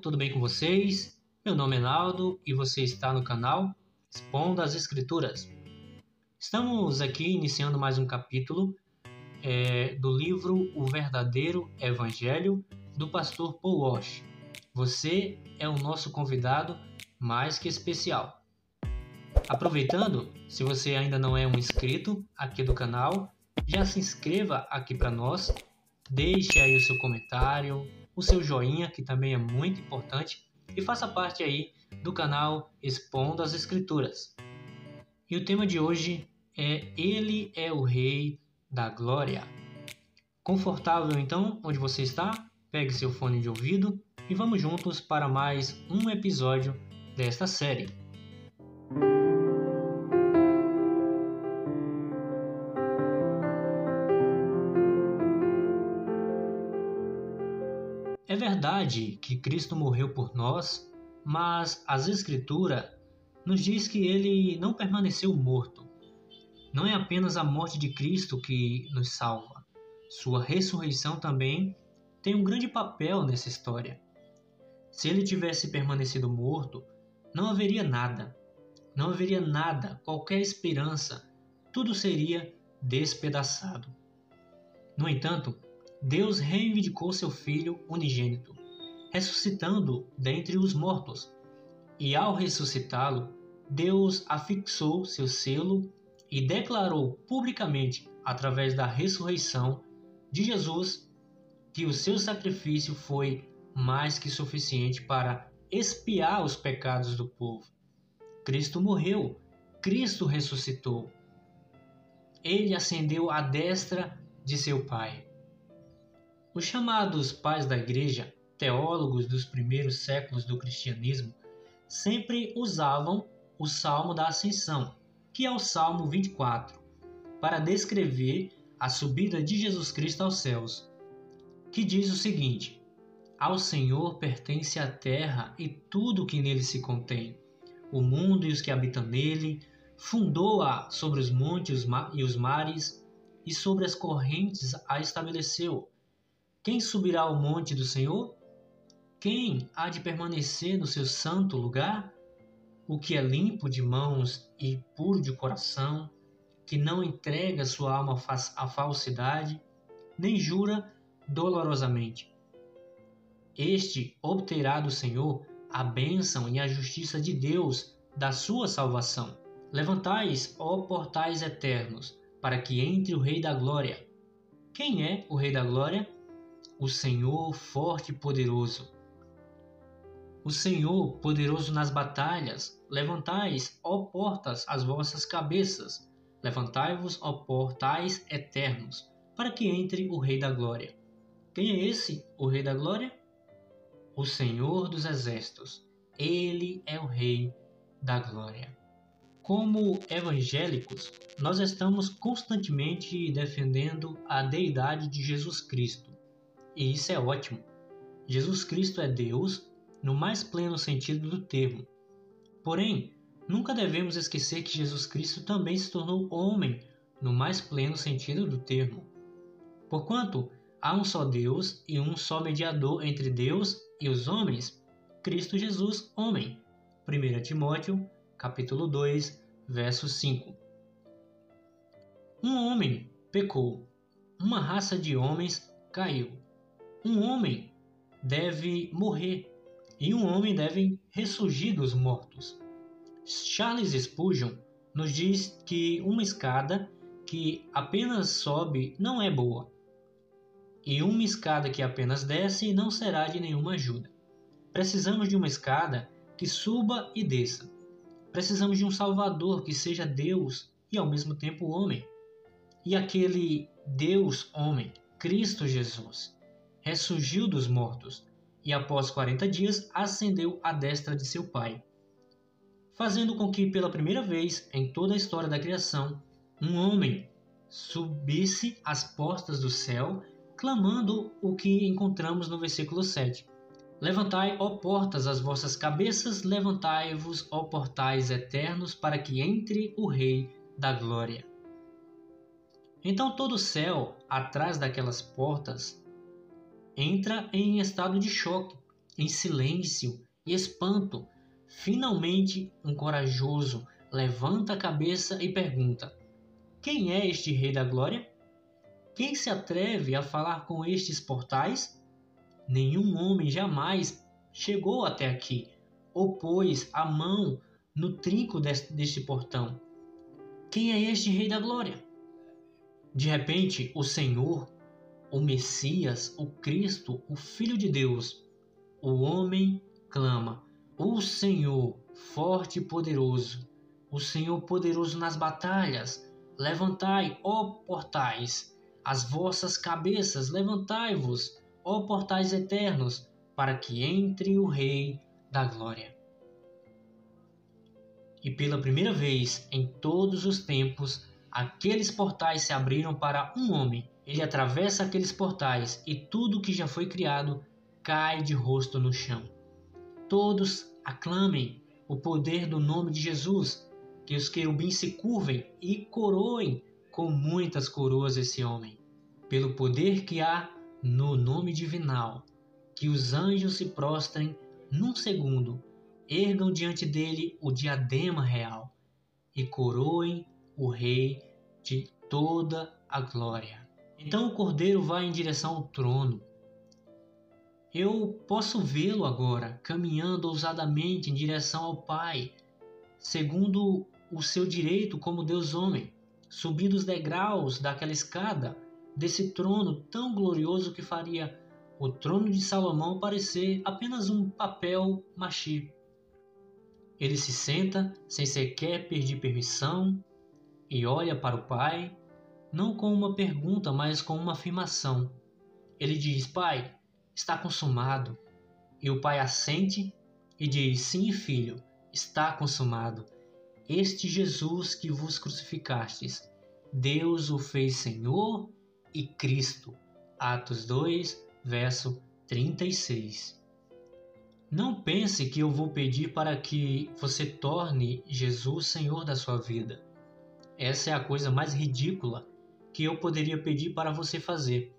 tudo bem com vocês? Meu nome é Naldo e você está no canal Expondo as Escrituras. Estamos aqui iniciando mais um capítulo é, do livro O Verdadeiro Evangelho do pastor Paul Walsh. Você é o nosso convidado mais que especial. Aproveitando, se você ainda não é um inscrito aqui do canal, já se inscreva aqui para nós, deixe aí o seu comentário, o seu joinha, que também é muito importante, e faça parte aí do canal Expondo as Escrituras. E o tema de hoje é Ele é o Rei da Glória. Confortável então onde você está? Pegue seu fone de ouvido e vamos juntos para mais um episódio desta série. Verdade que Cristo morreu por nós, mas as Escrituras nos diz que ele não permaneceu morto. Não é apenas a morte de Cristo que nos salva. Sua ressurreição também tem um grande papel nessa história. Se ele tivesse permanecido morto, não haveria nada. Não haveria nada, qualquer esperança. Tudo seria despedaçado. No entanto, Deus reivindicou seu Filho unigênito, ressuscitando dentre os mortos. E ao ressuscitá-lo, Deus afixou seu selo e declarou publicamente, através da ressurreição de Jesus, que o seu sacrifício foi mais que suficiente para expiar os pecados do povo. Cristo morreu, Cristo ressuscitou. Ele ascendeu à destra de seu Pai. Os chamados pais da Igreja, teólogos dos primeiros séculos do cristianismo, sempre usavam o Salmo da Ascensão, que é o Salmo 24, para descrever a subida de Jesus Cristo aos céus, que diz o seguinte: Ao Senhor pertence a terra e tudo o que nele se contém, o mundo e os que habitam nele, fundou-a sobre os montes e os mares, e sobre as correntes a estabeleceu. Quem subirá ao monte do Senhor? Quem há de permanecer no seu santo lugar? O que é limpo de mãos e puro de coração, que não entrega sua alma à falsidade, nem jura dolorosamente. Este obterá do Senhor a bênção e a justiça de Deus da sua salvação. Levantais, ó portais eternos, para que entre o Rei da Glória. Quem é o Rei da Glória? O Senhor forte e poderoso. O Senhor poderoso nas batalhas, levantais, ó portas, as vossas cabeças, levantai-vos, ó portais eternos, para que entre o Rei da Glória. Quem é esse, o Rei da Glória? O Senhor dos Exércitos. Ele é o Rei da Glória. Como evangélicos, nós estamos constantemente defendendo a deidade de Jesus Cristo e isso é ótimo. Jesus Cristo é Deus no mais pleno sentido do termo. Porém, nunca devemos esquecer que Jesus Cristo também se tornou homem no mais pleno sentido do termo. Porquanto há um só Deus e um só mediador entre Deus e os homens, Cristo Jesus, homem. 1 Timóteo, capítulo 2, verso 5. Um homem pecou, uma raça de homens caiu. Um homem deve morrer e um homem deve ressurgir dos mortos. Charles Spurgeon nos diz que uma escada que apenas sobe não é boa, e uma escada que apenas desce não será de nenhuma ajuda. Precisamos de uma escada que suba e desça. Precisamos de um Salvador que seja Deus e ao mesmo tempo homem. E aquele Deus homem, Cristo Jesus, ressurgiu dos mortos e, após 40 dias, ascendeu à destra de seu Pai, fazendo com que, pela primeira vez em toda a história da criação, um homem subisse às portas do céu, clamando o que encontramos no versículo 7. Levantai, ó portas, as vossas cabeças, levantai-vos, ó portais eternos, para que entre o Rei da Glória. Então todo o céu, atrás daquelas portas, entra em estado de choque em silêncio e espanto. Finalmente, um corajoso levanta a cabeça e pergunta: Quem é este Rei da Glória? Quem se atreve a falar com estes portais? Nenhum homem jamais chegou até aqui ou pôs a mão no trinco deste, deste portão. Quem é este Rei da Glória? De repente, o Senhor, o Messias, o Cristo, o Filho de Deus, o homem clama: O Senhor, forte e poderoso, o Senhor poderoso nas batalhas, levantai, ó portais, as vossas cabeças, levantai-vos, ó portais eternos, para que entre o Rei da Glória. E pela primeira vez em todos os tempos, aqueles portais se abriram para um homem. Ele atravessa aqueles portais e tudo que já foi criado cai de rosto no chão. Todos aclamem o poder do nome de Jesus, que os querubins se curvem e coroem com muitas coroas esse homem. Pelo poder que há no nome divinal, que os anjos se prostrem num segundo, ergam diante dele o diadema real e coroem o rei de toda a glória. Então o cordeiro vai em direção ao trono eu posso vê-lo agora caminhando ousadamente em direção ao Pai, segundo o seu direito como Deus homem, subindo os degraus daquela escada, desse trono tão glorioso que faria o trono de Salomão parecer apenas um papel machê. Ele se senta sem sequer pedir permissão e olha para o Pai, não com uma pergunta, mas com uma afirmação. Ele diz: Pai, está consumado. E o pai assente e diz: Sim, filho, está consumado. Este Jesus que vos crucificastes, Deus o fez Senhor e Cristo. Atos 2, verso 36. Não pense que eu vou pedir para que você torne Jesus Senhor da sua vida. Essa é a coisa mais ridícula que eu poderia pedir para você fazer.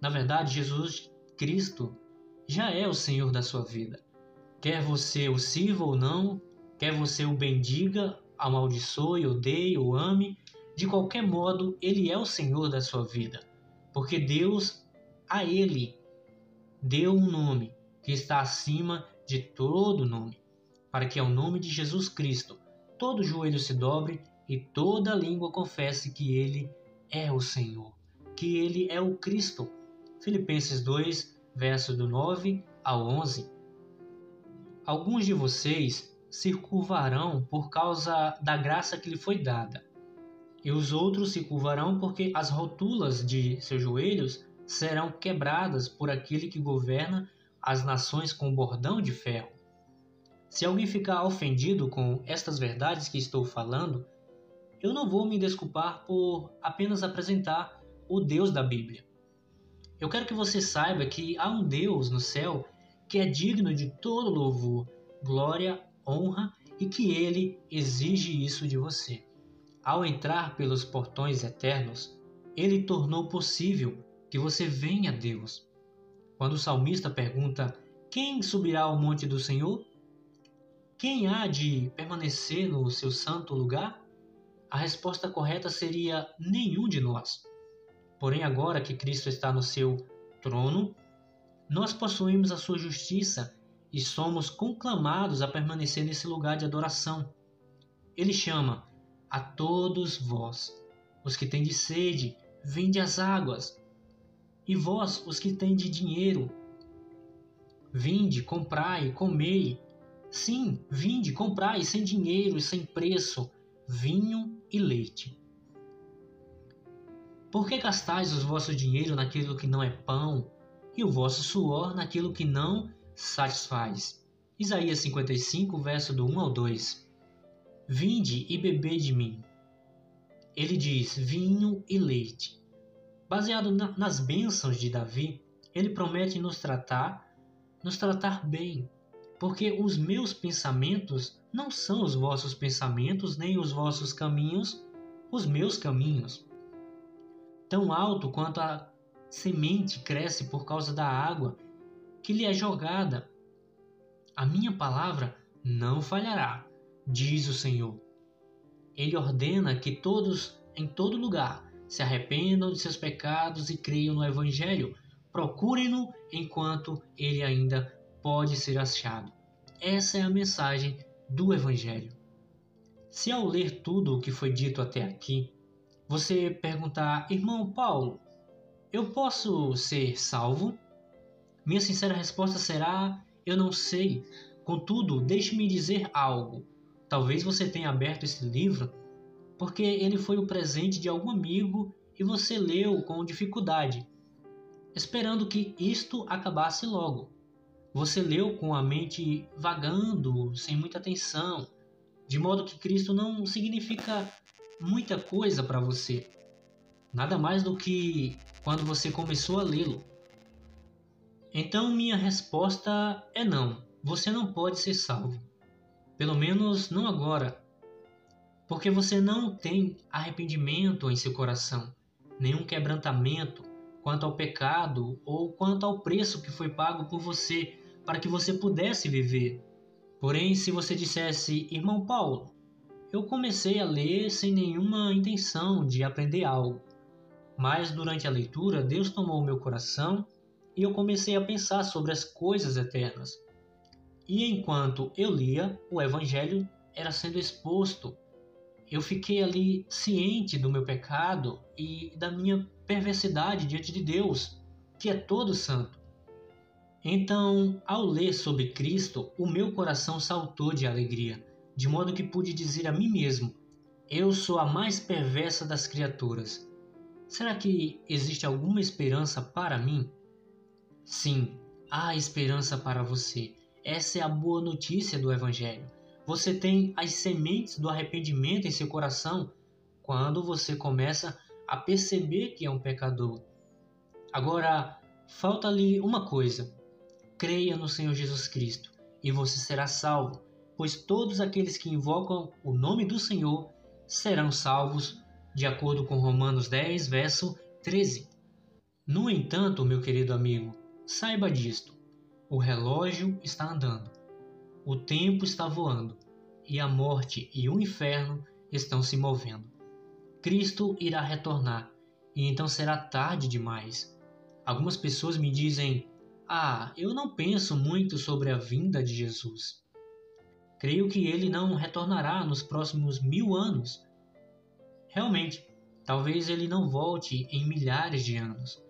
Na verdade, Jesus Cristo já é o Senhor da sua vida. Quer você o sirva ou não, quer você o bendiga, amaldiçoe, odeie ou ame, de qualquer modo, Ele é o Senhor da sua vida. Porque Deus, a Ele, deu um nome que está acima de todo nome, para que ao nome de Jesus Cristo todo joelho se dobre e toda língua confesse que Ele é o Senhor, que Ele é o Cristo, Filipenses 2, versos do 9 ao 11. Alguns de vocês se curvarão por causa da graça que lhe foi dada, e os outros se curvarão porque as rotulas de seus joelhos serão quebradas por aquele que governa as nações com bordão de ferro. Se alguém ficar ofendido com estas verdades que estou falando, eu não vou me desculpar por apenas apresentar o Deus da Bíblia. Eu quero que você saiba que há um Deus no céu que é digno de todo louvor, glória, honra e que ele exige isso de você. Ao entrar pelos portões eternos, ele tornou possível que você venha a Deus. Quando o salmista pergunta: Quem subirá ao monte do Senhor? Quem há de permanecer no seu santo lugar? A resposta correta seria: nenhum de nós. Porém, agora que Cristo está no seu trono, nós possuímos a sua justiça e somos conclamados a permanecer nesse lugar de adoração. Ele chama a todos vós, os que têm de sede, vinde as águas. E vós, os que têm de dinheiro, vinde, comprai, comei. Sim, vinde, comprai sem dinheiro e sem preço, vinho e leite. Por que gastais o vosso dinheiro naquilo que não é pão, e o vosso suor naquilo que não satisfaz? Isaías 55, verso do 1 ao 2. Vinde e bebei de mim. Ele diz vinho e leite. Baseado na, nas bênçãos de Davi, ele promete nos tratar, nos tratar bem, porque os meus pensamentos não são os vossos pensamentos, nem os vossos caminhos, os meus caminhos tão alto quanto a semente cresce por causa da água que lhe é jogada. A minha palavra não falhará, diz o Senhor. Ele ordena que todos, em todo lugar, se arrependam de seus pecados e creiam no Evangelho. Procurem-no enquanto ele ainda pode ser achado. Essa é a mensagem do Evangelho. Se ao ler tudo o que foi dito até aqui, você perguntar, irmão Paulo, eu posso ser salvo? Minha sincera resposta será: eu não sei. Contudo, deixe-me dizer algo. Talvez você tenha aberto esse livro porque ele foi o presente de algum amigo e você leu com dificuldade, esperando que isto acabasse logo. Você leu com a mente vagando, sem muita atenção, de modo que Cristo não significa muita coisa para você. Nada mais do que quando você começou a lê-lo. Então, minha resposta é não. Você não pode ser salvo. Pelo menos não agora porque você não tem arrependimento em seu coração, nenhum quebrantamento quanto ao pecado ou quanto ao preço que foi pago por você para que você pudesse viver. Porém, se você dissesse, irmão Paulo, eu comecei a ler sem nenhuma intenção de aprender algo, mas durante a leitura Deus tomou meu coração e eu comecei a pensar sobre as coisas eternas. E enquanto eu lia, o Evangelho era sendo exposto eu fiquei ali ciente do meu pecado e da minha perversidade diante de Deus, que é todo santo. Então, ao ler sobre Cristo, o meu coração saltou de alegria, de modo que pude dizer a mim mesmo: Eu sou a mais perversa das criaturas. Será que existe alguma esperança para mim? Sim, há esperança para você. Essa é a boa notícia do Evangelho. Você tem as sementes do arrependimento em seu coração quando você começa a perceber que é um pecador. Agora, falta-lhe uma coisa: creia no Senhor Jesus Cristo e você será salvo, pois todos aqueles que invocam o nome do Senhor serão salvos, de acordo com Romanos 10, verso 13. No entanto, meu querido amigo, saiba disto: o relógio está andando o tempo está voando e a morte e o inferno estão se movendo. Cristo irá retornar e então será tarde demais. Algumas pessoas me dizem: Ah, eu não penso muito sobre a vinda de Jesus. Creio que ele não retornará nos próximos mil anos. Realmente, talvez ele não volte em milhares de anos,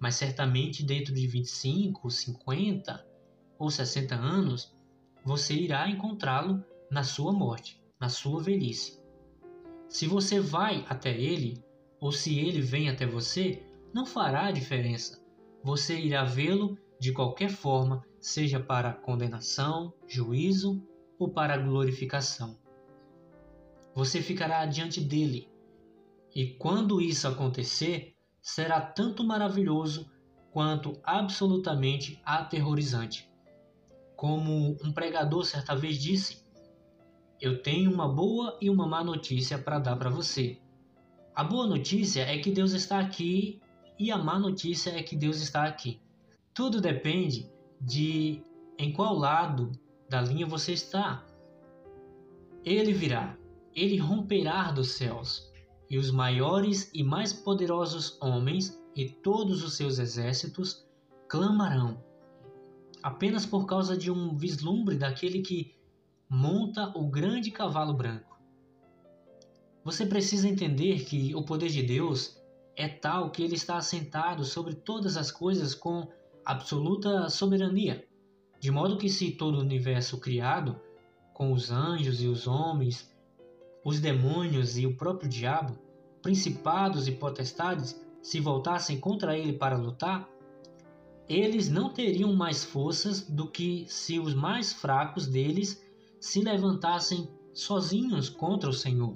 mas certamente dentro de 25, 50 ou 60 anos você irá encontrá-lo na sua morte, na sua velhice. Se você vai até ele, ou se ele vem até você, não fará diferença. Você irá vê-lo de qualquer forma, seja para condenação, juízo ou para glorificação. Você ficará diante dele, e quando isso acontecer, será tanto maravilhoso quanto absolutamente aterrorizante. Como um pregador certa vez disse: Eu tenho uma boa e uma má notícia para dar para você. A boa notícia é que Deus está aqui e a má notícia é que Deus está aqui. Tudo depende de em qual lado da linha você está. Ele virá, ele romperá dos céus, e os maiores e mais poderosos homens e todos os seus exércitos clamarão apenas por causa de um vislumbre daquele que monta o grande cavalo branco. Você precisa entender que o poder de Deus é tal que ele está assentado sobre todas as coisas com absoluta soberania, de modo que se todo o universo criado, com os anjos e os homens, os demônios e o próprio diabo, principados e potestades, se voltassem contra ele para lutar, eles não teriam mais forças do que se os mais fracos deles se levantassem sozinhos contra o Senhor.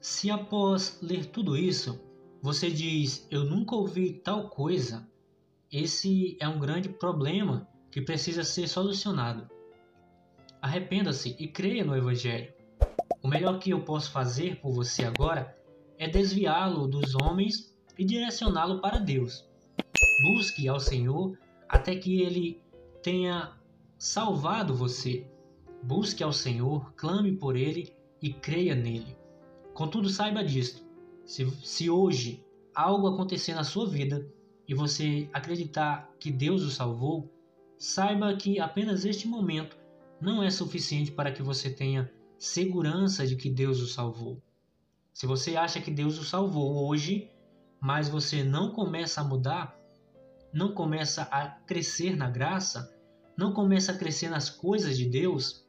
Se após ler tudo isso, você diz: Eu nunca ouvi tal coisa, esse é um grande problema que precisa ser solucionado. Arrependa-se e creia no Evangelho. O melhor que eu posso fazer por você agora é desviá-lo dos homens e direcioná-lo para Deus. Busque ao Senhor até que ele tenha salvado você. Busque ao Senhor, clame por ele e creia nele. Contudo, saiba disto: se, se hoje algo acontecer na sua vida e você acreditar que Deus o salvou, saiba que apenas este momento não é suficiente para que você tenha segurança de que Deus o salvou. Se você acha que Deus o salvou hoje, mas você não começa a mudar, não começa a crescer na graça, não começa a crescer nas coisas de Deus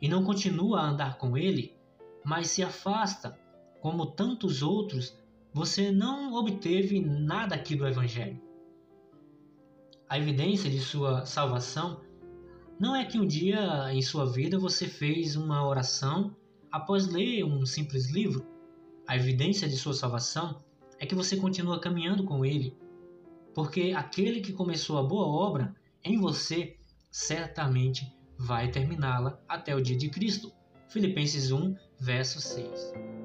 e não continua a andar com Ele, mas se afasta, como tantos outros, você não obteve nada aqui do Evangelho. A evidência de sua salvação não é que um dia em sua vida você fez uma oração após ler um simples livro. A evidência de sua salvação é que você continua caminhando com Ele, porque aquele que começou a boa obra em você certamente vai terminá-la até o dia de Cristo. Filipenses 1, verso 6.